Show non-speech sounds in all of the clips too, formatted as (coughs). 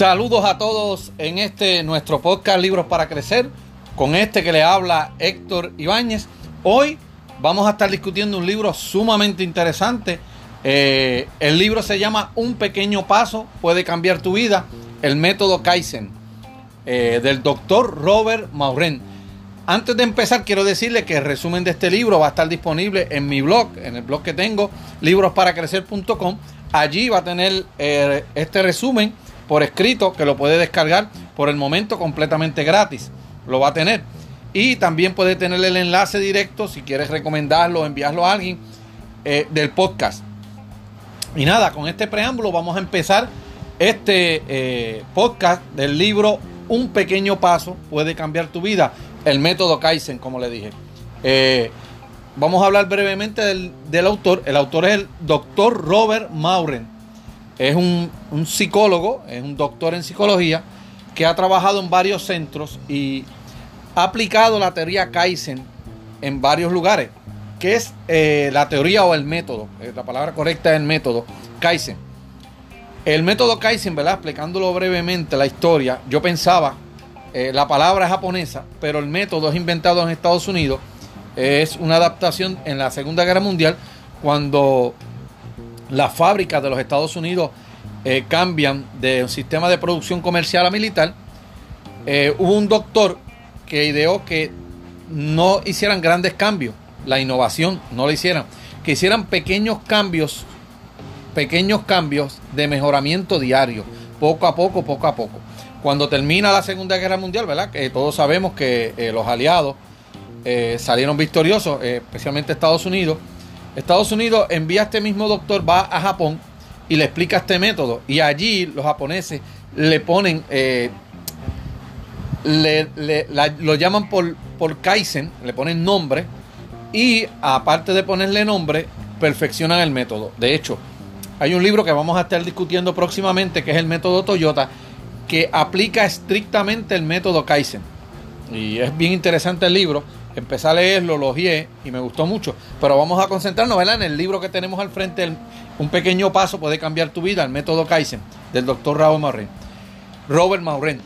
Saludos a todos en este nuestro podcast Libros para Crecer, con este que le habla Héctor Ibáñez. Hoy vamos a estar discutiendo un libro sumamente interesante. Eh, el libro se llama Un pequeño paso puede cambiar tu vida, el método Kaizen, eh, del doctor Robert Mauren. Antes de empezar, quiero decirle que el resumen de este libro va a estar disponible en mi blog, en el blog que tengo, librosparacrecer.com. Allí va a tener eh, este resumen por escrito que lo puede descargar por el momento completamente gratis. Lo va a tener. Y también puede tener el enlace directo si quieres recomendarlo o enviarlo a alguien eh, del podcast. Y nada, con este preámbulo vamos a empezar este eh, podcast del libro Un pequeño paso puede cambiar tu vida. El método Kaizen, como le dije. Eh, vamos a hablar brevemente del, autor. El autor es el doctor Robert Mauren. Es un, un psicólogo, es un doctor en psicología que ha trabajado en varios centros y ha aplicado la teoría Kaizen en varios lugares, que es eh, la teoría o el método, eh, la palabra correcta es el método Kaizen. El método Kaizen, ¿verdad? Explicándolo brevemente la historia, yo pensaba, eh, la palabra es japonesa, pero el método es inventado en Estados Unidos, es una adaptación en la Segunda Guerra Mundial, cuando las fábricas de los Estados Unidos cambian de un sistema de producción comercial a militar, hubo un doctor que ideó que no hicieran grandes cambios, la innovación no la hicieran, que hicieran pequeños cambios, pequeños cambios de mejoramiento diario, poco a poco, poco a poco. Cuando termina la Segunda Guerra Mundial, ¿verdad? Que todos sabemos que eh, los aliados eh, salieron victoriosos, eh, especialmente Estados Unidos. Estados Unidos envía a este mismo doctor, va a Japón y le explica este método. Y allí los japoneses le ponen le, lo llaman por, por Kaizen, le ponen nombre y aparte de ponerle nombre, perfeccionan el método. De hecho, hay un libro que vamos a estar discutiendo próximamente que es el método Toyota, que aplica estrictamente el método Kaizen. Y es bien interesante el libro. Empecé a leerlo, lo ojeé y me gustó mucho. Pero vamos a concentrarnos en el libro que tenemos al frente, Un pequeño paso puede cambiar tu vida, el método Kaizen, del doctor Robert Mauren. Robert Mauren.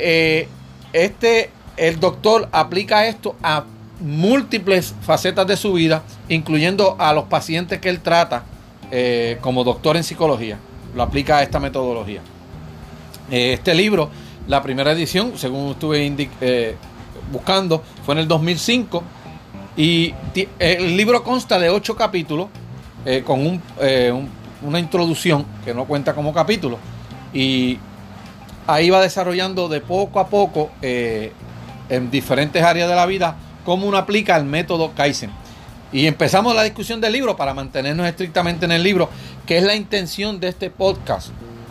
Eh, este, el doctor aplica esto a múltiples facetas de su vida, incluyendo a los pacientes que él trata eh, como doctor en psicología. Lo aplica a esta metodología. Eh, este libro, la primera edición, según estuve eh, buscando, fue en el 2005 y el libro consta de ocho capítulos con una introducción que no cuenta como capítulo y ahí va desarrollando de poco a poco eh, en diferentes áreas de la vida cómo uno aplica el método Kaizen. Y empezamos la discusión del libro para mantenernos estrictamente en el libro, que es la intención de este podcast.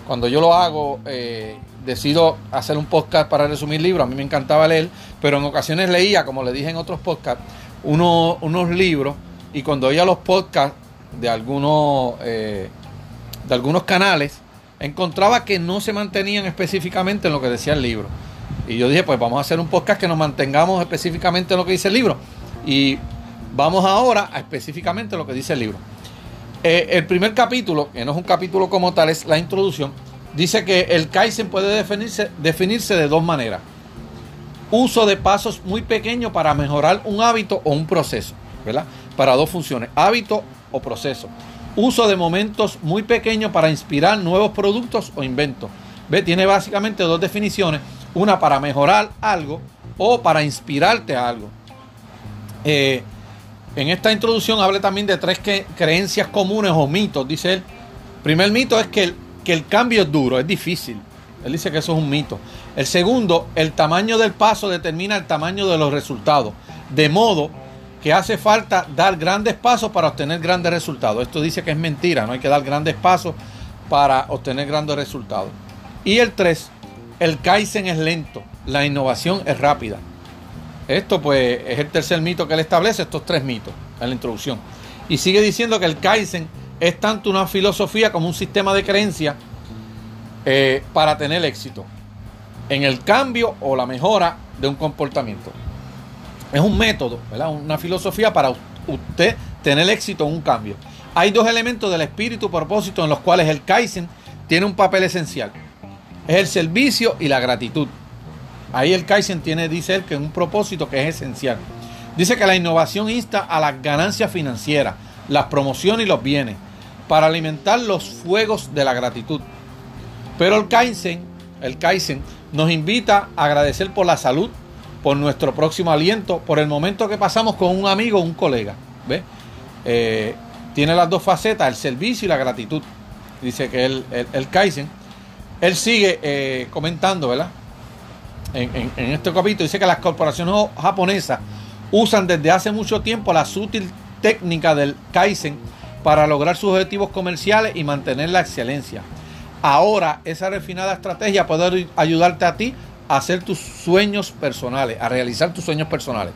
Cuando yo lo hago, eh, decido hacer un podcast para resumir libros. A mí me encantaba leer, pero en ocasiones leía, como le dije en otros podcasts, unos libros. Y cuando oía los podcasts de algunos, eh, de algunos canales, encontraba que no se mantenían específicamente en lo que decía el libro. Y yo dije, pues vamos a hacer un podcast que nos mantengamos específicamente en lo que dice el libro. Y vamos ahora a específicamente lo que dice el libro. Eh, el primer capítulo, que no es un capítulo como tal, es la introducción, dice que el Kaizen puede definirse, definirse de dos maneras. Uso de pasos muy pequeños para mejorar un hábito o un proceso, ¿verdad? Para dos funciones, hábito o proceso. Uso de momentos muy pequeños para inspirar nuevos productos o inventos. ¿Ve? Tiene básicamente dos definiciones. Una para mejorar algo o para inspirarte a algo. Eh, en esta introducción habla también de tres creencias comunes o mitos. Dice él, primer mito es que el, que el cambio es duro, es difícil. Él dice que eso es un mito. El segundo, el tamaño del paso determina el tamaño de los resultados. De modo que hace falta dar grandes pasos para obtener grandes resultados. Esto dice que es mentira, no hay que dar grandes pasos para obtener grandes resultados. Y el 3, el Kaizen es lento, la innovación es rápida. Esto pues es el tercer mito que él establece, estos tres mitos en la introducción. Y sigue diciendo que el Kaizen es tanto una filosofía como un sistema de creencias eh, para tener éxito en el cambio o la mejora de un comportamiento es un método, ¿verdad? una filosofía para usted tener éxito en un cambio. Hay dos elementos del espíritu propósito en los cuales el Kaizen tiene un papel esencial. Es el servicio y la gratitud. Ahí el Kaizen tiene, dice él, que un propósito que es esencial. Dice que la innovación insta a las ganancias financieras, las promociones y los bienes, para alimentar los fuegos de la gratitud. Pero el Kaizen, el Kaizen nos invita a agradecer por la salud, por nuestro próximo aliento, por el momento que pasamos con un amigo o un colega. ¿Ve? Eh, tiene las dos facetas, el servicio y la gratitud. Dice que el, el, Kaizen, él sigue eh, comentando, ¿verdad? En, este capítulo dice que las corporaciones japonesas usan desde hace mucho tiempo la sutil técnica del Kaizen para lograr sus objetivos comerciales y mantener la excelencia. Ahora esa refinada estrategia puede ayudarte a ti a hacer tus sueños personales, a realizar tus sueños personales.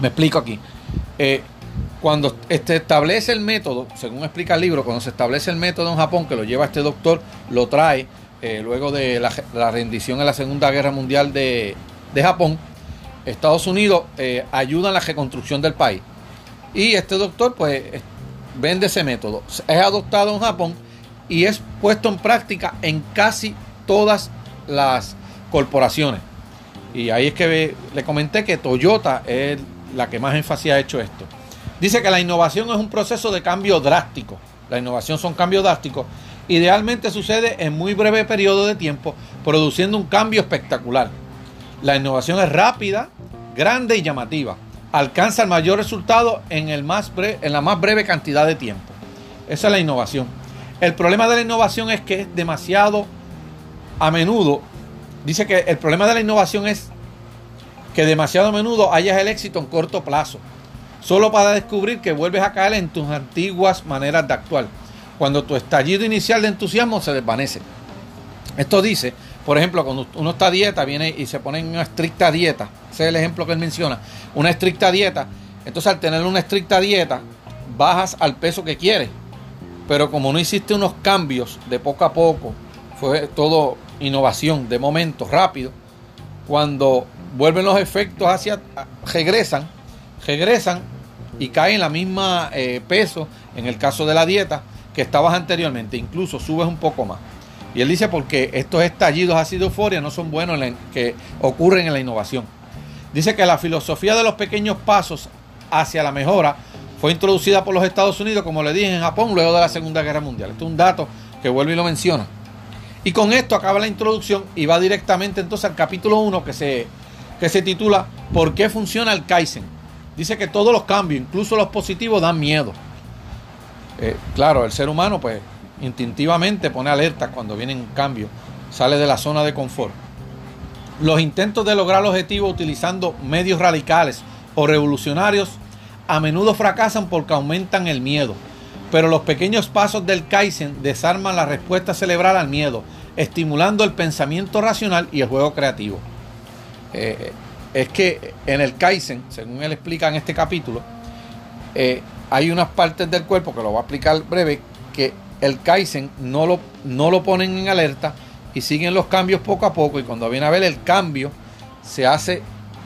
Me explico aquí. Eh, cuando se este, establece el método, según explica el libro, cuando se establece el método en Japón, que lo lleva este doctor, lo trae eh, luego de la, rendición en la Segunda Guerra Mundial de, Japón, Estados Unidos eh, ayuda en la reconstrucción del país. Y este doctor, pues, vende ese método. Es adoptado en Japón y es puesto en práctica en casi todas las corporaciones. Y ahí es que le comenté que Toyota es la que más énfasis ha hecho esto. Dice que la innovación es un proceso de cambio drástico. La innovación son cambios drásticos. Idealmente sucede en muy breve periodo de tiempo, produciendo un cambio espectacular. La innovación es rápida, grande y llamativa. Alcanza el mayor resultado en, el más en la más breve cantidad de tiempo. Esa es la innovación. El problema de la innovación es que es demasiado a menudo. Dice que el problema de la innovación es que demasiado a menudo hayas el éxito en corto plazo solo para descubrir que vuelves a caer en tus antiguas maneras de actuar, cuando tu estallido inicial de entusiasmo se desvanece. Esto dice, por ejemplo, cuando uno está a dieta, viene y se pone en una estricta dieta, ese es el ejemplo que él menciona, una estricta dieta, entonces al tener una estricta dieta, bajas al peso que quieres, pero como no hiciste unos cambios de poco a poco, fue todo innovación de momento, rápido, cuando vuelven los efectos hacia, regresan, regresan y caen en la misma eh, peso, en el caso de la dieta, que estabas anteriormente, incluso subes un poco más. Y él dice porque estos estallidos así de euforia no son buenos en que ocurren en la innovación. Dice que la filosofía de los pequeños pasos hacia la mejora fue introducida por los Estados Unidos, como le dije, en Japón luego de la Segunda Guerra Mundial. Esto es un dato que vuelve y lo menciona. Y con esto acaba la introducción y va directamente entonces al capítulo 1 que se, que se titula ¿Por qué funciona el Kaizen? Dice que todos los cambios, incluso los positivos, dan miedo. Eh, claro, el ser humano, pues, instintivamente pone alerta cuando vienen cambios, sale de la zona de confort. Los intentos de lograr el objetivo utilizando medios radicales o revolucionarios a menudo fracasan porque aumentan el miedo. Pero los pequeños pasos del Kaizen desarman la respuesta cerebral al miedo, estimulando el pensamiento racional y el juego creativo. Eh, es que en el Kaizen, según él explica en este capítulo, eh, hay unas partes del cuerpo, que lo va a explicar breve, que el Kaizen no lo, no lo ponen en alerta y siguen los cambios poco a poco y cuando viene a ver el cambio se hace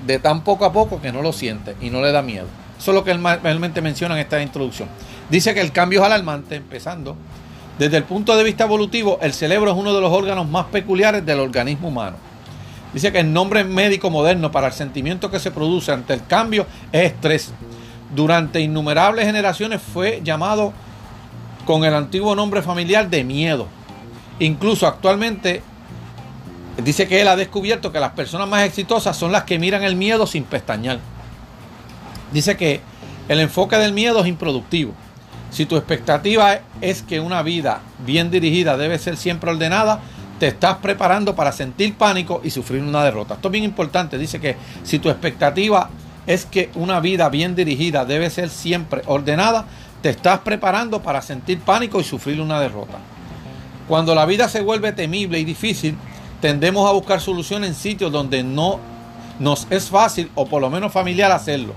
de tan poco a poco que no lo siente y no le da miedo. Eso es lo que él realmente menciona en esta introducción. Dice que el cambio es alarmante, empezando. Desde el punto de vista evolutivo, el cerebro es uno de los órganos más peculiares del organismo humano. Dice que el nombre médico moderno para el sentimiento que se produce ante el cambio es estrés. Durante innumerables generaciones fue llamado con el antiguo nombre familiar de miedo. Incluso actualmente dice que él ha descubierto que las personas más exitosas son las que miran el miedo sin pestañear. Dice que el enfoque del miedo es improductivo. Si tu expectativa es que una vida bien dirigida debe ser siempre ordenada, te estás preparando para sentir pánico y sufrir una derrota. Esto es bien importante. Dice que si tu expectativa es que una vida bien dirigida debe ser siempre ordenada, te estás preparando para sentir pánico y sufrir una derrota. Cuando la vida se vuelve temible y difícil, tendemos a buscar soluciones en sitios donde no nos es fácil o por lo menos familiar hacerlo.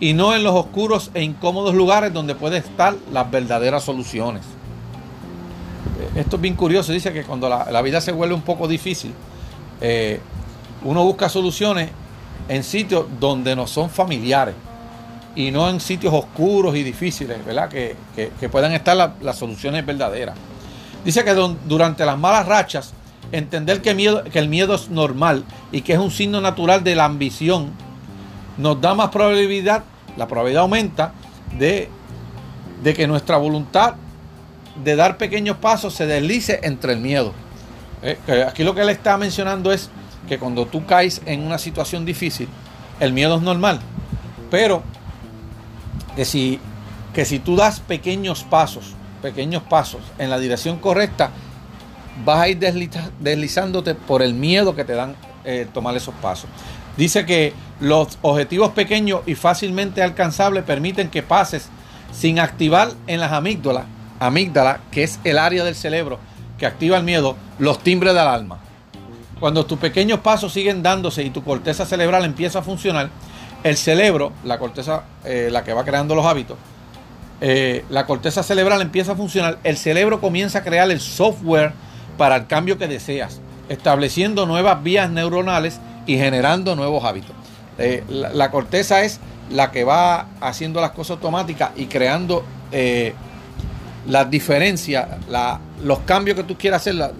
Y no en los oscuros e incómodos lugares donde pueden estar las verdaderas soluciones esto es bien curioso, dice que cuando la, vida se vuelve un poco difícil, eh, uno busca soluciones en sitios donde no son familiares. y no en sitios oscuros y difíciles, ¿verdad? Que, puedan estar las soluciones verdaderas. Dice que durante las malas rachas, entender que, miedo, que el miedo es normal y que es un signo natural de la ambición, nos da más probabilidad, la probabilidad aumenta de, de que nuestra voluntad de dar pequeños pasos se deslice entre el miedo. Eh, aquí lo que él está mencionando es que cuando tú caes en una situación difícil, el miedo es normal, pero que si, que si tú das pequeños pasos, pequeños pasos en la dirección correcta, vas a ir deslizándote por el miedo que te dan eh, tomar esos pasos. Dice que los objetivos pequeños y fácilmente alcanzables permiten que pases sin activar en las amígdalas, amígdala, que es el área del cerebro que activa el miedo, los timbres del alma. Cuando tus pequeños pasos siguen dándose y tu corteza cerebral empieza a funcionar, el cerebro, la corteza, eh, la que va creando los hábitos, eh, la corteza cerebral empieza a funcionar, el cerebro comienza a crear el software para el cambio que deseas, estableciendo nuevas vías neuronales y generando nuevos hábitos. Eh, la, corteza es la que va haciendo las cosas automáticas y creando las diferencias, los cambios que tú quieras hacer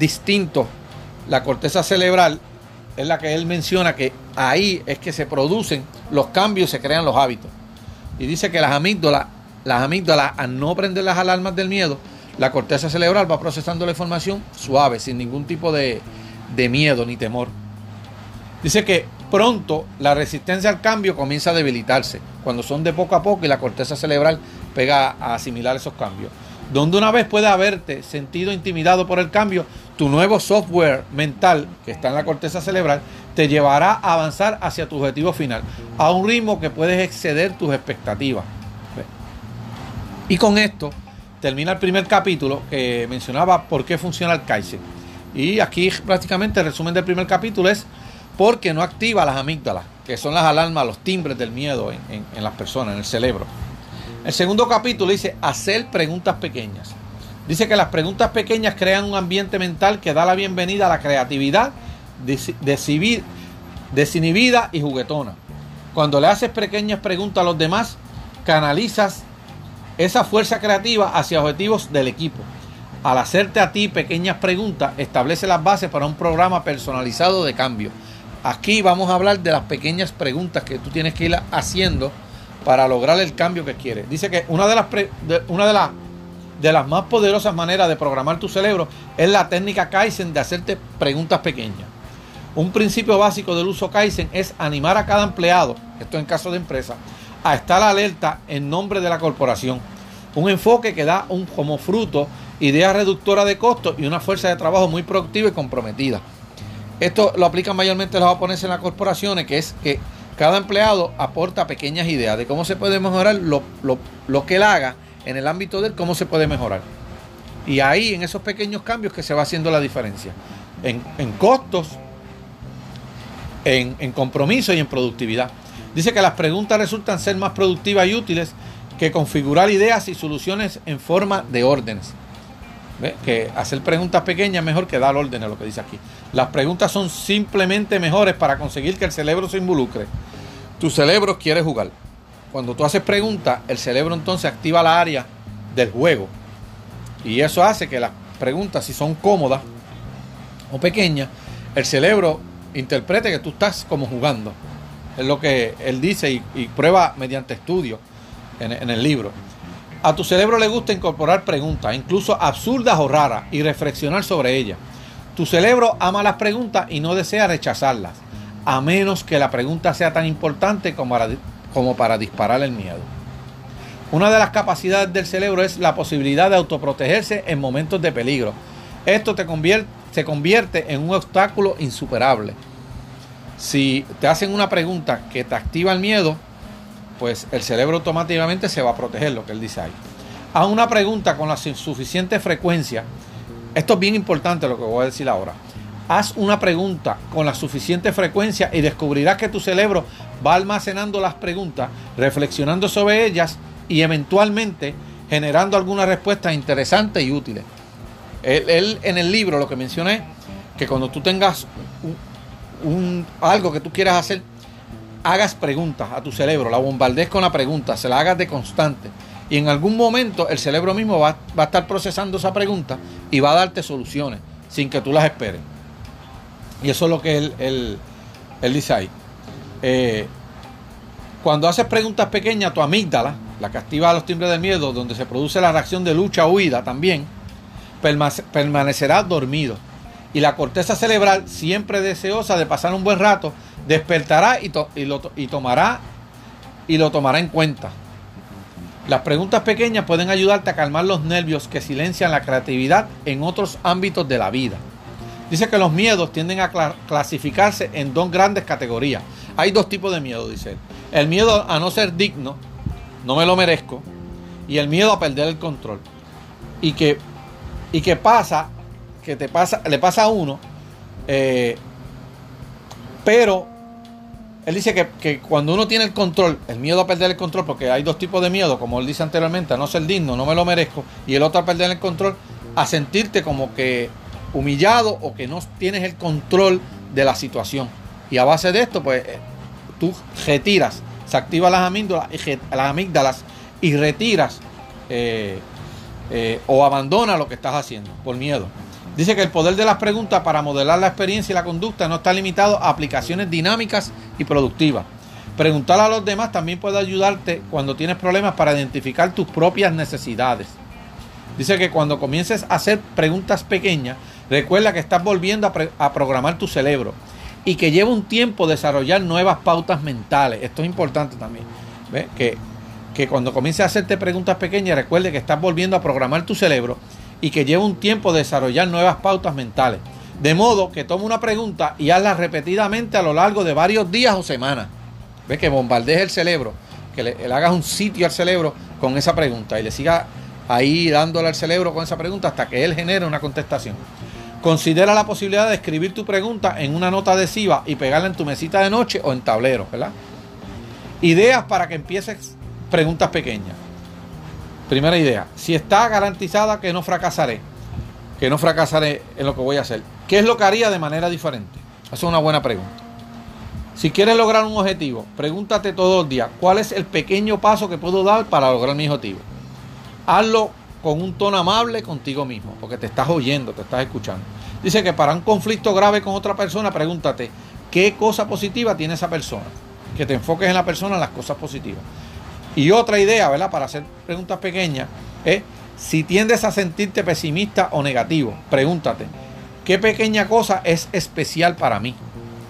distintos. La corteza cerebral es la que él menciona que ahí es que se producen los cambios, se crean los hábitos. Y dice que las amígdalas, las amígdalas, al no prender las alarmas del miedo, la corteza cerebral va procesando la información suave, sin ningún tipo de, de miedo ni temor. Dice que pronto la resistencia al cambio comienza a debilitarse, cuando son de poco a poco y la corteza cerebral pega a asimilar esos cambios. Donde una vez puede haberte sentido intimidado por el cambio, tu nuevo software mental que está en la corteza cerebral te llevará a avanzar hacia tu objetivo final a un ritmo que puedes exceder tus expectativas. Y con esto termina el primer capítulo que mencionaba por qué funciona el Kaizen. Y aquí prácticamente el resumen del primer capítulo es porque no activa las amígdalas, que son las alarmas, los timbres del miedo en las personas, en el cerebro. El segundo capítulo dice hacer preguntas pequeñas. Dice que las preguntas pequeñas crean un ambiente mental que da la bienvenida a la creatividad desinhibida y juguetona. Cuando le haces pequeñas preguntas a los demás, canalizas esa fuerza creativa hacia objetivos del equipo. Al hacerte a ti pequeñas preguntas, establece las bases para un programa personalizado de cambio. Aquí vamos a hablar de las pequeñas preguntas que tú tienes que ir haciendo para lograr el cambio que quieres. Dice que una de las, una de, de las más poderosas maneras de programar tu cerebro es la técnica Kaizen de hacerte preguntas pequeñas. Un principio básico del uso Kaizen es animar a cada empleado, esto en caso de empresa, a estar alerta en nombre de la corporación. Un enfoque que da un, como fruto ideas reductoras de costos y una fuerza de trabajo muy productiva y comprometida. Esto lo aplican mayormente los japoneses en las corporaciones, que es que cada empleado aporta pequeñas ideas de cómo se puede mejorar lo, que él haga en el ámbito de él, cómo se puede mejorar. Y ahí, en esos pequeños cambios, que se va haciendo la diferencia. En, costos, en, en compromiso y en productividad. Dice que las preguntas resultan ser más productivas y útiles que configurar ideas y soluciones en forma de órdenes. Que hacer preguntas pequeñas es mejor que dar órdenes, lo que dice aquí. Las preguntas son simplemente mejores para conseguir que el cerebro se involucre. Tu cerebro quiere jugar. Cuando tú haces preguntas, el cerebro entonces activa la área del juego. Y eso hace que las preguntas, si son cómodas o pequeñas, el cerebro interprete que tú estás como jugando. Es lo que él dice y, prueba mediante estudio en, en el libro. A tu cerebro le gusta incorporar preguntas, incluso absurdas o raras, y reflexionar sobre ellas. Tu cerebro ama las preguntas y no desea rechazarlas, a menos que la pregunta sea tan importante como para, disparar el miedo. Una de las capacidades del cerebro es la posibilidad de autoprotegerse en momentos de peligro. Esto te convierte, se convierte en un obstáculo insuperable. Si te hacen una pregunta que te activa el miedo, pues el cerebro automáticamente se va a proteger, lo que él dice ahí. A una pregunta con la suficiente frecuencia esto es bien importante lo que voy a decir ahora. Haz una pregunta con la suficiente frecuencia y descubrirás que tu cerebro va almacenando las preguntas, reflexionando sobre ellas y eventualmente generando algunas respuestas interesantes y útiles. Él, en el libro lo que menciona es que cuando tú tengas un, algo que tú quieras hacer, hagas preguntas a tu cerebro, la bombardees con la pregunta, se la hagas de constante. Y en algún momento el cerebro mismo va, a estar procesando esa pregunta y va a darte soluciones sin que tú las esperes. Y eso es lo que él, dice ahí. Eh, cuando haces preguntas pequeñas, tu amígdala, la que activa los timbres del miedo, donde se produce la reacción de lucha huida también, permanecerá dormido. Y la corteza cerebral, siempre deseosa de pasar un buen rato, despertará y, lo, y tomará y lo tomará en cuenta. Las preguntas pequeñas pueden ayudarte a calmar los nervios que silencian la creatividad en otros ámbitos de la vida. Dice que los miedos tienden a clasificarse en dos grandes categorías. Hay dos tipos de miedo, dice él. El miedo a no ser digno, no me lo merezco, y el miedo a perder el control. Y que, y que pasa, que te pasa, le pasa a uno, eh, pero él dice que, cuando uno tiene el control, el miedo a perder el control, porque hay dos tipos de miedo, como él dice anteriormente, a no ser digno, no me lo merezco, y el otro a perder el control, a sentirte como que humillado o que no tienes el control de la situación. Y a base de esto, pues tú retiras, se activan las amígdalas, las amígdalas y retiras eh, eh, o abandona lo que estás haciendo por miedo. Dice que el poder de las preguntas para modelar la experiencia y la conducta no está limitado a aplicaciones dinámicas y productivas. Preguntar a los demás también puede ayudarte cuando tienes problemas para identificar tus propias necesidades. Dice que cuando comiences a hacer preguntas pequeñas, recuerda que estás volviendo a, programar tu cerebro y que lleva un tiempo desarrollar nuevas pautas mentales. Esto es importante también. Que, que cuando comiences a hacerte preguntas pequeñas, recuerde que estás volviendo a programar tu cerebro y que lleva un tiempo desarrollar nuevas pautas mentales. De modo que toma una pregunta y hazla repetidamente a lo largo de varios días o semanas. Ve que bombardees el cerebro, que le, hagas un sitio al cerebro con esa pregunta y le siga ahí dándole al cerebro con esa pregunta hasta que él genere una contestación. Considera la posibilidad de escribir tu pregunta en una nota adhesiva y pegarla en tu mesita de noche o en tablero, ¿verdad? Ideas para que empieces preguntas pequeñas. Primera idea, si está garantizada que no fracasaré, que no fracasaré en lo que voy a hacer, ¿qué es lo que haría de manera diferente? Esa es una buena pregunta. Si quieres lograr un objetivo, pregúntate todos los días, ¿cuál es el pequeño paso que puedo dar para lograr mi objetivo? Hazlo con un tono amable contigo mismo, porque te estás oyendo, te estás escuchando. Dice que para un conflicto grave con otra persona, pregúntate, ¿qué cosa positiva tiene esa persona? Que te enfoques en la persona, en las cosas positivas. Y otra idea, ¿verdad? Para hacer preguntas pequeñas, es si tiendes a sentirte pesimista o negativo, pregúntate, ¿qué pequeña cosa es especial para mí?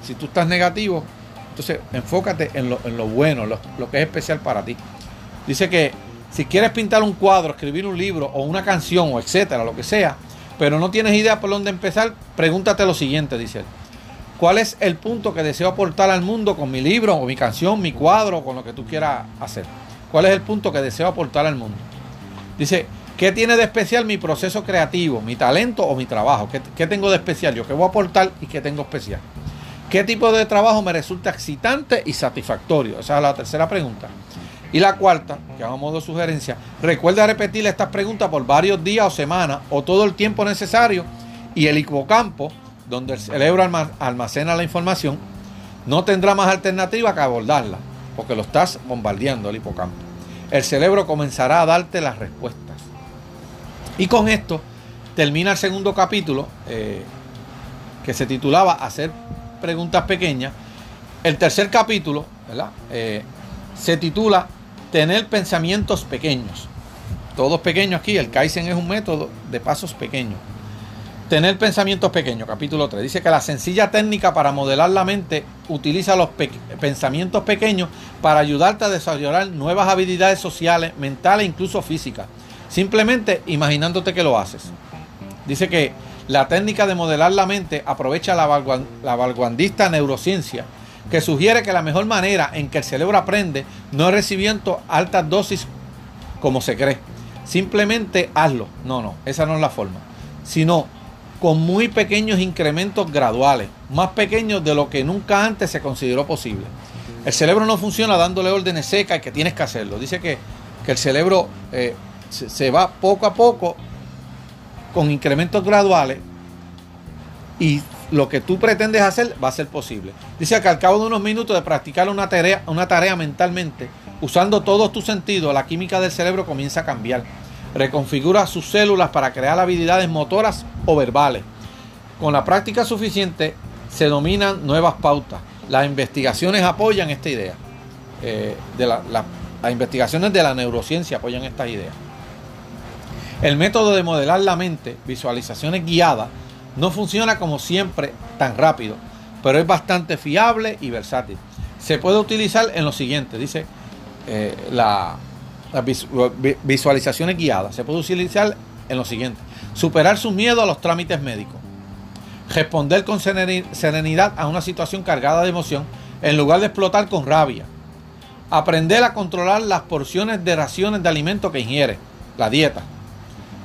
Si tú estás negativo, entonces enfócate en lo, bueno, lo, lo, que es especial para ti. Dice que si quieres pintar un cuadro, escribir un libro o una canción o etcétera, lo que sea, pero no tienes idea por dónde empezar, pregúntate lo siguiente, dice él. ¿Cuál es el punto que deseo aportar al mundo con mi libro o mi canción, mi cuadro o con lo que tú quieras hacer? ¿Cuál es el punto que deseo aportar al mundo? Dice, ¿qué tiene de especial mi proceso creativo, mi talento o mi trabajo? ¿Qué, tengo de especial yo? ¿Qué voy a aportar y qué tengo especial? ¿Qué tipo de trabajo me resulta excitante y satisfactorio? Esa es la tercera pregunta. Y la cuarta, que a modo sugerencia, recuerda repetir estas preguntas por varios días o semanas o todo el tiempo necesario y el hipocampo, donde el cerebro almacena la información, no tendrá más alternativa que abordarla porque lo estás bombardeando el hipocampo. El cerebro comenzará a darte las respuestas. Y con esto termina el segundo capítulo, eh, que se titulaba Hacer preguntas pequeñas. El tercer capítulo, eh, se titula Tener pensamientos pequeños. Todos pequeños aquí, el Kaizen es un método de pasos pequeños. Tener pensamientos pequeños, capítulo 3. Dice que la sencilla técnica para modelar la mente utiliza los pensamientos pequeños para ayudarte a desarrollar nuevas habilidades sociales, mentales e incluso físicas. Simplemente imaginándote que lo haces. Dice que la técnica de modelar la mente aprovecha la, vanguardista neurociencia que sugiere que la mejor manera en que el cerebro aprende no es recibiendo altas dosis como se cree. Simplemente hazlo. No, no, esa no es la forma. Sino con muy pequeños incrementos graduales, más pequeños de lo que nunca antes se consideró posible. El cerebro no funciona dándole órdenes secas y que tienes que hacerlo. Dice que, el cerebro eh, se, va poco a poco con incrementos graduales y lo que tú pretendes hacer va a ser posible. Dice que al cabo de unos minutos de practicar una tarea, una tarea mentalmente, usando todos tus sentidos, la química del cerebro comienza a cambiar. Reconfigura sus células para crear habilidades motoras o verbales. Con la práctica suficiente se dominan nuevas pautas. Las investigaciones apoyan esta idea. Eh, de las investigaciones de la neurociencia apoyan estas ideas. El método de modelar la mente, visualizaciones guiadas, no funciona como siempre tan rápido, pero es bastante fiable y versátil. Se puede utilizar en lo siguiente, dice eh, la, las visualizaciones guiadas. Se puede utilizar en lo siguiente. Superar su miedo a los trámites médicos. Responder con serenidad a una situación cargada de emoción en lugar de explotar con rabia. Aprender a controlar las porciones de raciones de alimento que ingiere. La dieta.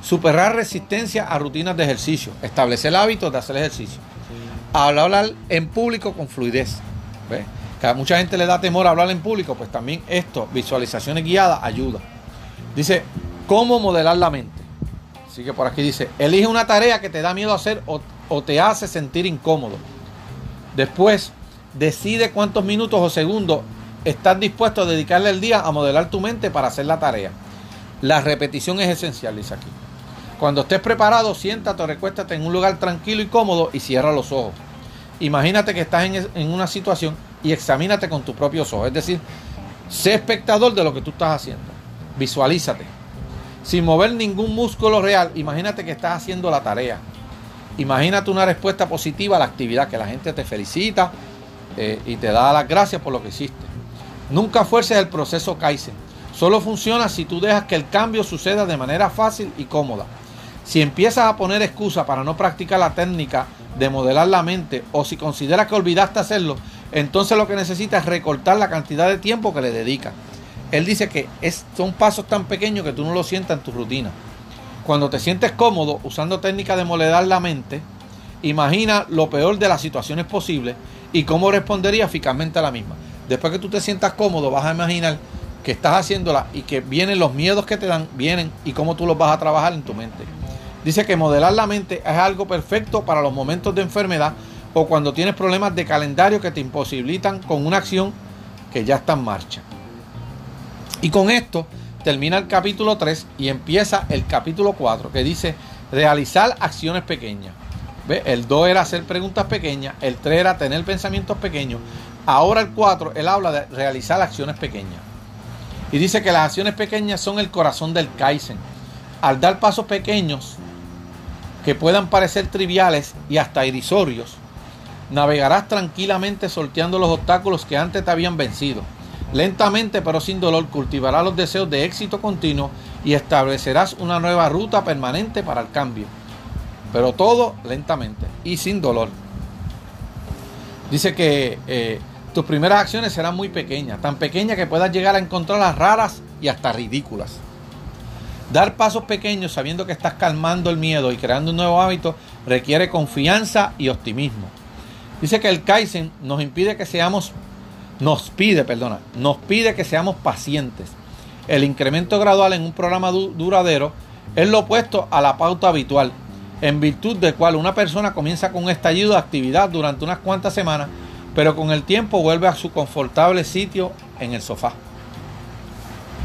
Superar resistencia a rutinas de ejercicio. Establecer hábitos de hacer ejercicio. Hablar en público con fluidez. Que a mucha gente le da temor a hablar en público, pues también esto, visualizaciones guiadas, ayuda. Dice, ¿cómo modelar la mente? Así que por aquí dice, elige una tarea que te da miedo hacer o, o te hace sentir incómodo. Después, decide cuántos minutos o segundos estás dispuesto a dedicarle el día a modelar tu mente para hacer la tarea. La repetición es esencial, dice aquí. Cuando estés preparado, siéntate o recuéstate en un lugar tranquilo y cómodo y cierra los ojos. Imagínate que estás en, una situación y examínate con tus propios ojos. Es decir, sé espectador de lo que tú estás haciendo. Visualízate. Sin mover ningún músculo real, imagínate que estás haciendo la tarea. Imagínate una respuesta positiva a la actividad, que la gente te felicita eh, y te da las gracias por lo que hiciste. Nunca fuerces el proceso Kaizen. Solo funciona si tú dejas que el cambio suceda de manera fácil y cómoda. Si empiezas a poner excusa para no practicar la técnica de modelar la mente o si consideras que olvidaste hacerlo, entonces lo que necesitas es recortar la cantidad de tiempo que le dedicas. Él dice que son pasos tan pequeños que tú no lo sientas en tu rutina. Cuando te sientes cómodo usando técnicas de modelar la mente, imagina lo peor de las situaciones posibles y cómo respondería eficazmente a la misma. Después que tú te sientas cómodo, vas a imaginar que estás haciéndola y que vienen los miedos que te dan, vienen y cómo tú los vas a trabajar en tu mente. Dice que modelar la mente es algo perfecto para los momentos de enfermedad o cuando tienes problemas de calendario que te imposibilitan con una acción que ya está en marcha. Y con esto termina el capítulo 3 y empieza el capítulo 4 que dice realizar acciones pequeñas. ¿Ve? El 2 era hacer preguntas pequeñas, el 3 era tener pensamientos pequeños. Ahora el 4, él habla de realizar acciones pequeñas. Y dice que las acciones pequeñas son el corazón del Kaizen. Al dar pasos pequeños, que puedan parecer triviales y hasta irrisorios, navegarás tranquilamente sorteando los obstáculos que antes te habían vencido. Lentamente pero sin dolor cultivarás los deseos de éxito continuo y establecerás una nueva ruta permanente para el cambio. Pero todo lentamente y sin dolor. Dice que eh, tus primeras acciones serán muy pequeñas, tan pequeñas que puedas llegar a encontrarlas raras y hasta ridículas. Dar pasos pequeños sabiendo que estás calmando el miedo y creando un nuevo hábito requiere confianza y optimismo. Dice que el Kaizen nos impide que seamos, nos pide, perdona, nos pide que seamos pacientes. El incremento gradual en un programa duradero es lo opuesto a la pauta habitual, en virtud del cual una persona comienza con un estallido de actividad durante unas cuantas semanas, pero con el tiempo vuelve a su confortable sitio en el sofá.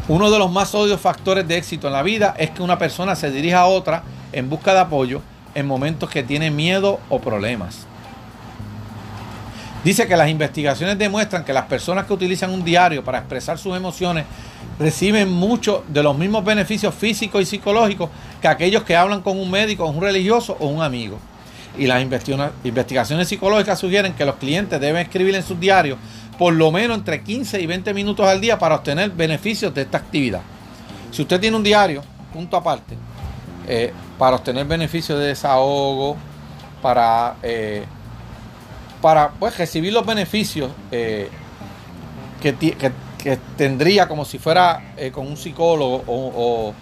Uno de los más odios factores de éxito en la vida es que una persona se dirija a otra en busca de apoyo en momentos que tiene miedo o problemas. Dice que las investigaciones demuestran que las personas que utilizan un diario para expresar sus emociones reciben muchos de los mismos beneficios físicos y psicológicos que aquellos que hablan con un médico, un religioso o un amigo. Y las investigaciones psicológicas sugieren que los clientes deben escribir en sus diarios por lo menos entre 15 y 20 minutos al día para obtener beneficios de esta actividad. Si usted tiene un diario, punto aparte, eh, para obtener beneficios de desahogo, para, eh, para pues, recibir los beneficios eh, que, tendría como si fuera con un psicólogo o,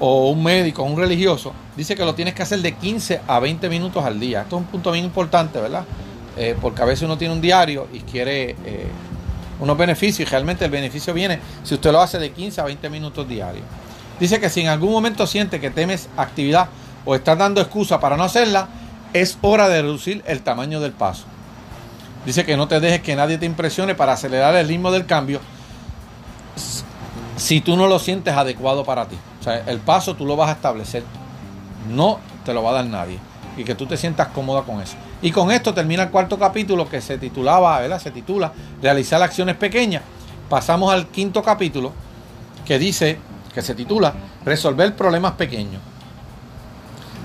o un médico, un religioso, dice que lo tienes que hacer de 15 a 20 minutos al día. Esto es un punto bien importante, ¿verdad? Eh, porque a veces uno tiene un diario y quiere eh, unos beneficios y realmente el beneficio viene si usted lo hace de 15 a 20 minutos diarios. Dice que si en algún momento siente que temes actividad o estás dando excusa para no hacerla, es hora de reducir el tamaño del paso. Dice que no te dejes que nadie te impresione para acelerar el ritmo del cambio si tú no lo sientes adecuado para ti. O sea, el paso tú lo vas a establecer. No te lo va a dar nadie. Y que tú te sientas cómoda con eso. Y con esto termina el cuarto capítulo que se titulaba, ¿verdad? Se titula Realizar acciones pequeñas. Pasamos al quinto capítulo que dice, que se titula Resolver problemas pequeños.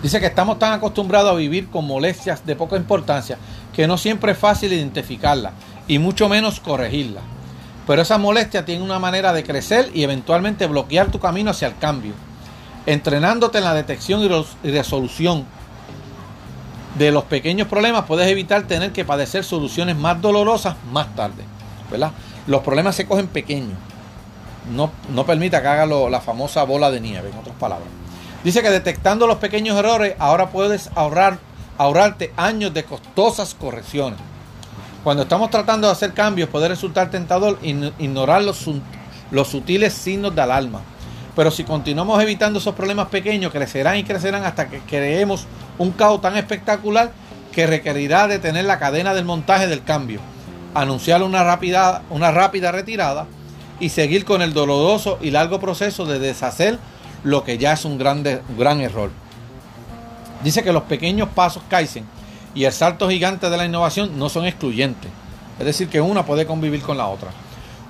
Dice que estamos tan acostumbrados a vivir con molestias de poca importancia que no siempre es fácil identificarlas y mucho menos corregirlas. Pero esa molestia tiene una manera de crecer y eventualmente bloquear tu camino hacia el cambio. Entrenándote en la detección y resolución de los pequeños problemas puedes evitar tener que padecer soluciones más dolorosas más tarde. ¿verdad? Los problemas se cogen pequeños. No, no permita que haga la famosa bola de nieve, en otras palabras. Dice que detectando los pequeños errores, ahora puedes ahorrar, ahorrarte años de costosas correcciones. Cuando estamos tratando de hacer cambios, puede resultar tentador ignorar los, los sutiles signos de alarma. Pero si continuamos evitando esos problemas pequeños, crecerán y crecerán hasta que creemos un caos tan espectacular que requerirá detener la cadena del montaje del cambio, anunciar una rápida, una rápida retirada y seguir con el doloroso y largo proceso de deshacer lo que ya es un, grande, gran error. Dice que los pequeños pasos Kaizen y el salto gigante de la innovación no son excluyentes. Es decir, que una puede convivir con la otra.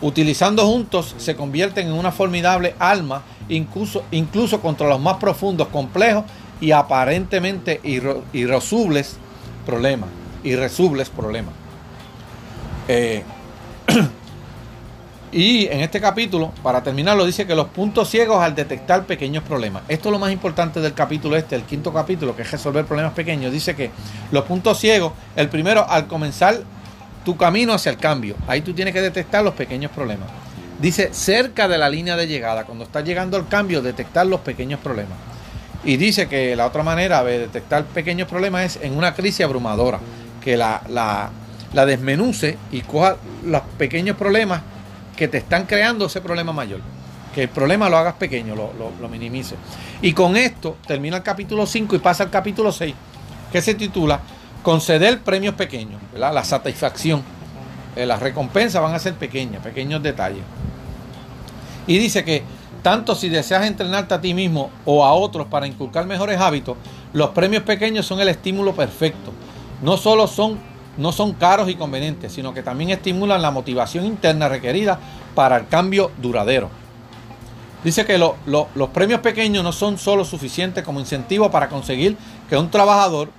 Utilizando juntos se convierten en una formidable alma, incluso, incluso contra los más profundos, complejos y aparentemente irresolubles problemas. Irresolubles problemas. Eh, (clears throat) Y en este capítulo, para terminarlo, dice que los puntos ciegos al detectar pequeños problemas. Esto es lo más importante del capítulo este, el quinto capítulo, que es resolver problemas pequeños. Dice que los puntos ciegos, el primero, al comenzar tu camino hacia el cambio, ahí tú tienes que detectar los pequeños problemas. Dice cerca de la línea de llegada, cuando estás llegando al cambio, detectar los pequeños problemas. Y dice que la otra manera de detectar pequeños problemas es en una crisis abrumadora, que la, la, desmenuce y coja los pequeños problemas que te están creando ese problema mayor. Que el problema lo hagas pequeño, lo, lo, minimices. Y con esto termina el capítulo 5 y pasa al capítulo 6, que se titula Conceder premios pequeños, la satisfacción. Eh, las recompensas van a ser pequeñas, pequeños detalles. Y dice que tanto si deseas entrenarte a ti mismo o a otros para inculcar mejores hábitos, los premios pequeños son el estímulo perfecto. No solo son no son caros y convenientes, sino que también estimulan la motivación interna requerida para el cambio duradero. Dice que los premios pequeños no son solo suficientes como incentivo para conseguir que un trabajador,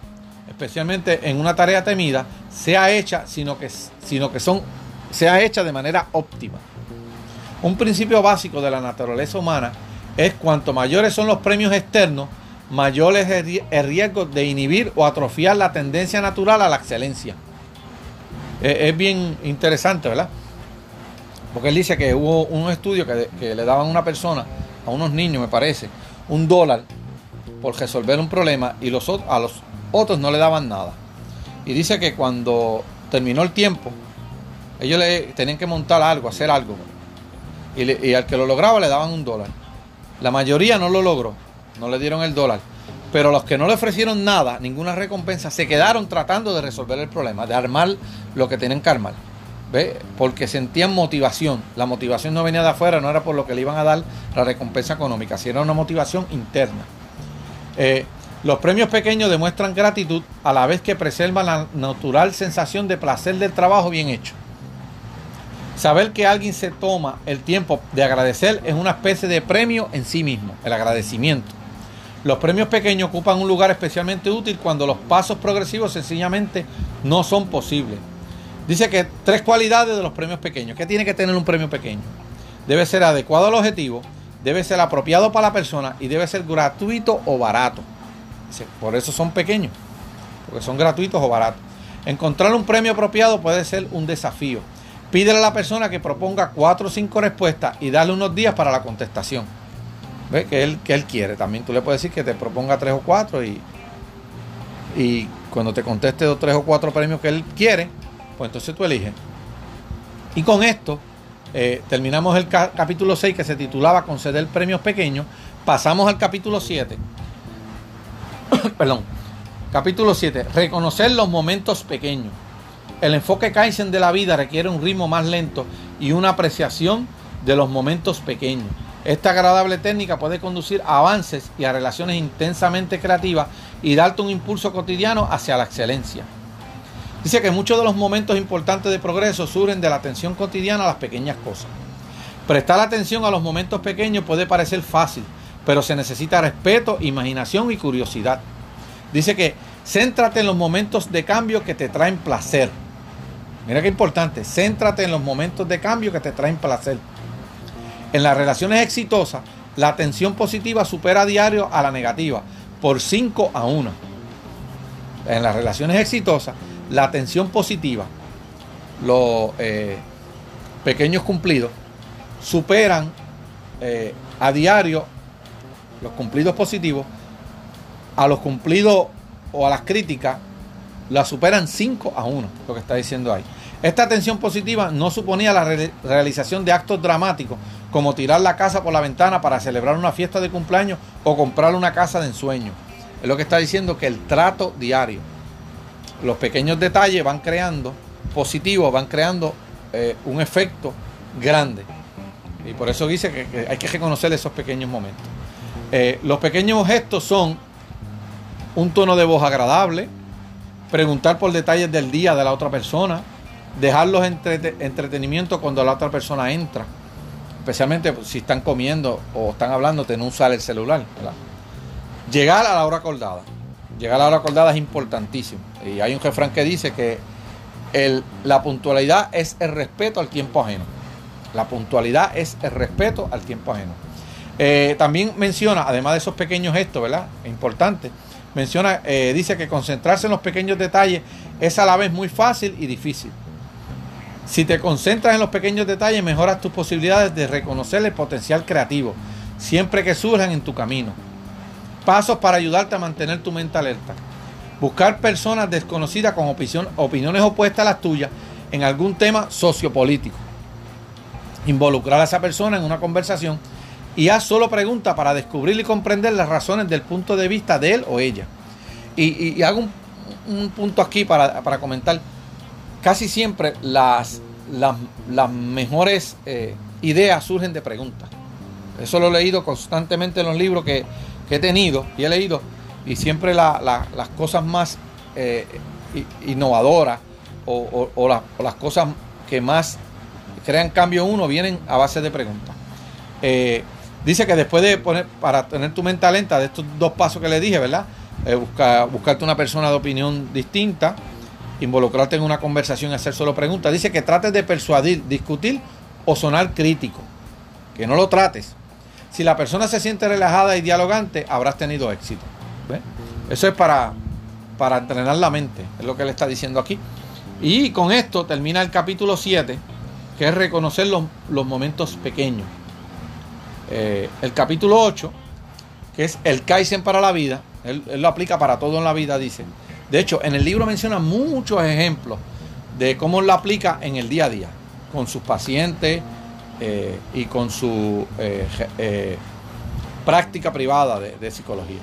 especialmente en una tarea temida, sea hecha, sino que, sino que son, sea hecha de manera óptima. Un principio básico de la naturaleza humana es cuanto mayores son los premios externos, mayor es el riesgo de inhibir o atrofiar la tendencia natural a la excelencia. Es, bien interesante, ¿verdad? Porque él dice que hubo un estudio que, le daban a una persona, a unos niños me parece, un dólar por resolver un problema y los, a los otros no le daban nada. Y dice que cuando terminó el tiempo, ellos le tenían que montar algo, hacer algo. Y, al que lo lograba le daban un dólar. La mayoría no lo logró no le dieron el dólar. Pero los que no le ofrecieron nada, ninguna recompensa, se quedaron tratando de resolver el problema, de armar lo que tenían que armar. ¿Ve? Porque sentían motivación. La motivación no venía de afuera, no era por lo que le iban a dar la recompensa económica, sino una motivación interna. Eh, los premios pequeños demuestran gratitud a la vez que preservan la natural sensación de placer del trabajo bien hecho. Saber que alguien se toma el tiempo de agradecer es una especie de premio en sí mismo, el agradecimiento. Los premios pequeños ocupan un lugar especialmente útil cuando los pasos progresivos sencillamente no son posibles. Dice que tres cualidades de los premios pequeños. ¿Qué tiene que tener un premio pequeño? Debe ser adecuado al objetivo, debe ser apropiado para la persona y debe ser gratuito o barato. Por eso son pequeños, porque son gratuitos o baratos. Encontrar un premio apropiado puede ser un desafío. Pídele a la persona que proponga cuatro o cinco respuestas y dale unos días para la contestación. ¿Ve? Que él, que él quiere. También tú le puedes decir que te proponga tres o cuatro y, y cuando te conteste dos, tres o cuatro premios que él quiere, pues entonces tú eliges. Y con esto eh, terminamos el capítulo 6 que se titulaba Conceder premios pequeños. Pasamos al capítulo 7. (coughs) Perdón. Capítulo 7. Reconocer los momentos pequeños. El enfoque Kaizen de la vida requiere un ritmo más lento y una apreciación de los momentos pequeños. Esta agradable técnica puede conducir a avances y a relaciones intensamente creativas y darte un impulso cotidiano hacia la excelencia. Dice que muchos de los momentos importantes de progreso surgen de la atención cotidiana a las pequeñas cosas. Prestar atención a los momentos pequeños puede parecer fácil, pero se necesita respeto, imaginación y curiosidad. Dice que céntrate en los momentos de cambio que te traen placer. Mira qué importante, céntrate en los momentos de cambio que te traen placer. En las relaciones exitosas, la atención positiva supera a diario a la negativa por 5 a 1. En las relaciones exitosas, la atención positiva, los eh, pequeños cumplidos, superan eh, a diario los cumplidos positivos a los cumplidos o a las críticas, la superan 5 a 1, lo que está diciendo ahí. Esta atención positiva no suponía la realización de actos dramáticos como tirar la casa por la ventana para celebrar una fiesta de cumpleaños o comprar una casa de ensueño. Es lo que está diciendo que el trato diario, los pequeños detalles van creando positivos, van creando eh, un efecto grande. Y por eso dice que, hay que reconocer esos pequeños momentos. Eh, los pequeños gestos son un tono de voz agradable, preguntar por detalles del día de la otra persona, dejar los entretenimientos cuando la otra persona entra especialmente si están comiendo o están hablando, no usar el celular. Llegar a la hora acordada. Llegar a la hora acordada es importantísimo. Y hay un refrán que dice que la puntualidad es el respeto al tiempo ajeno. La puntualidad es el respeto al tiempo ajeno. Eh, también menciona, además de esos pequeños gestos, ¿verdad? Importante. Menciona, eh, dice que concentrarse en los pequeños detalles es a la vez muy fácil y difícil. Si te concentras en los pequeños detalles, mejoras tus posibilidades de reconocer el potencial creativo, siempre que surjan en tu camino. Pasos para ayudarte a mantener tu mente alerta. Buscar personas desconocidas con opiniones opuestas a las tuyas en algún tema sociopolítico. Involucrar a esa persona en una conversación y haz solo preguntas para descubrir y comprender las razones del punto de vista de él o ella. Y, hago un, punto aquí para, para comentar casi siempre las, las, mejores eh, ideas surgen de preguntas. Eso lo he leído constantemente en los libros que, he tenido y he leído. Y siempre las cosas más eh, innovadoras o, las cosas que más crean cambio uno vienen a base de preguntas. Eh, dice que después de poner, para tener tu mente lenta, de estos dos pasos que le dije, ¿verdad? buscarte una persona de opinión distinta, involucrarte en una conversación y hacer solo preguntas. Dice que trates de persuadir, discutir o sonar crítico. Que no lo trates. Si la persona se siente relajada y dialogante, habrás tenido éxito. Eso es para, para entrenar la mente, es lo que él está diciendo aquí. Y con esto termina el capítulo 7, que es reconocer los, momentos pequeños. Eh, el capítulo 8, que es el Kaizen para la vida, él, lo aplica para todo en la vida, dice de hecho, en el libro menciona muchos ejemplos de cómo lo aplica en el día a día, con sus pacientes eh, y con su eh, práctica privada de, de, psicología.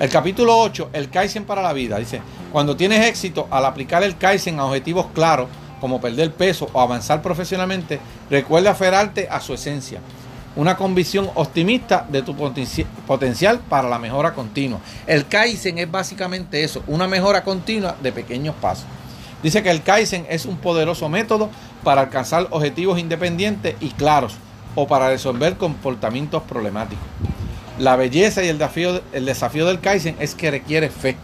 El capítulo 8, el Kaizen para la vida, dice, cuando tienes éxito al aplicar el Kaizen a objetivos claros, como perder peso o avanzar profesionalmente, recuerda aferrarte a su esencia una convicción optimista de tu potencial para la mejora continua. El Kaizen es básicamente eso, una mejora continua de pequeños pasos. Dice que el Kaizen es un poderoso método para alcanzar objetivos independientes y claros o para resolver comportamientos problemáticos. La belleza y el desafío, el desafío del Kaizen es que requiere fe.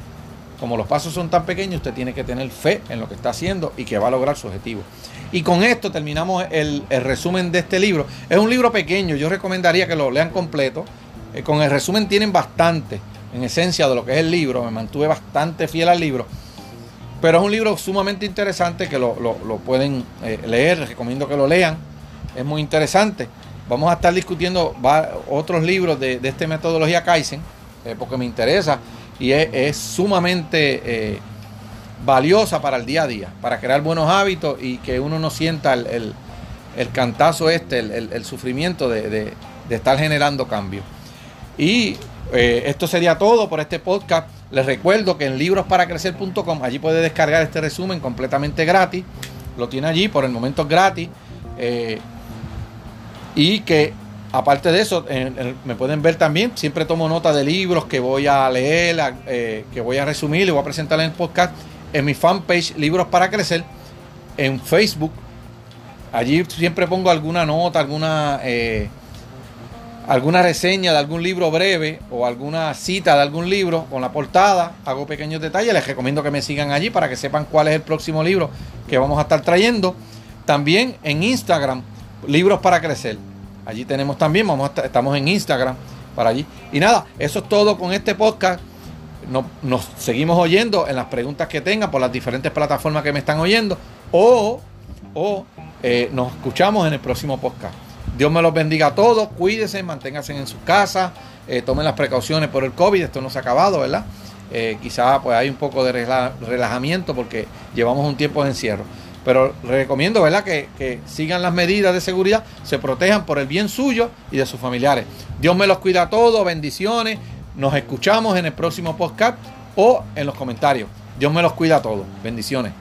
Como los pasos son tan pequeños, usted tiene que tener fe en lo que está haciendo y que va a lograr su objetivo. Y con esto terminamos el, resumen de este libro. Es un libro pequeño, yo recomendaría que lo lean completo. Eh, con el resumen tienen bastante, en esencia, de lo que es el libro. Me mantuve bastante fiel al libro. Pero es un libro sumamente interesante que lo, pueden eh, leer, les recomiendo que lo lean. Es muy interesante. Vamos a estar discutiendo otros libros de, esta metodología Kaizen, eh, porque me interesa y es, sumamente valiosa para el día a día, para crear buenos hábitos y que uno no sienta el, cantazo este, el, sufrimiento de, estar generando cambio. Y eh, esto sería todo por este podcast. Les recuerdo que en librosparacrecer.com allí puede descargar este resumen completamente gratis. Lo tiene allí, por el momento es gratis. Eh, y que aparte de eso, me pueden ver también. Siempre tomo nota de libros que voy a leer, eh, que voy a resumir y voy a presentar en el podcast. En mi fanpage Libros para Crecer. En Facebook. Allí siempre pongo alguna nota, alguna... Eh, alguna reseña de algún libro breve o alguna cita de algún libro con la portada, hago pequeños detalles, les recomiendo que me sigan allí para que sepan cuál es el próximo libro que vamos a estar trayendo. También en Instagram, Libros para Crecer. Allí tenemos también, vamos estamos en Instagram para allí. Y nada, eso es todo con este podcast. Nos, nos seguimos oyendo en las preguntas que tengan por las diferentes plataformas que me están oyendo o, o eh, nos escuchamos en el próximo podcast. Dios me los bendiga a todos, cuídense, manténganse en sus casas, eh, tomen las precauciones por el COVID, esto no se ha acabado, ¿verdad? Eh, quizás pues hay un poco de relajamiento porque llevamos un tiempo de encierro. Pero recomiendo, ¿verdad? Que, que, sigan las medidas de seguridad, se protejan por el bien suyo y de sus familiares. Dios me los cuida a todos, bendiciones. Nos escuchamos en el próximo podcast o en los comentarios. Dios me los cuida a todos. Bendiciones.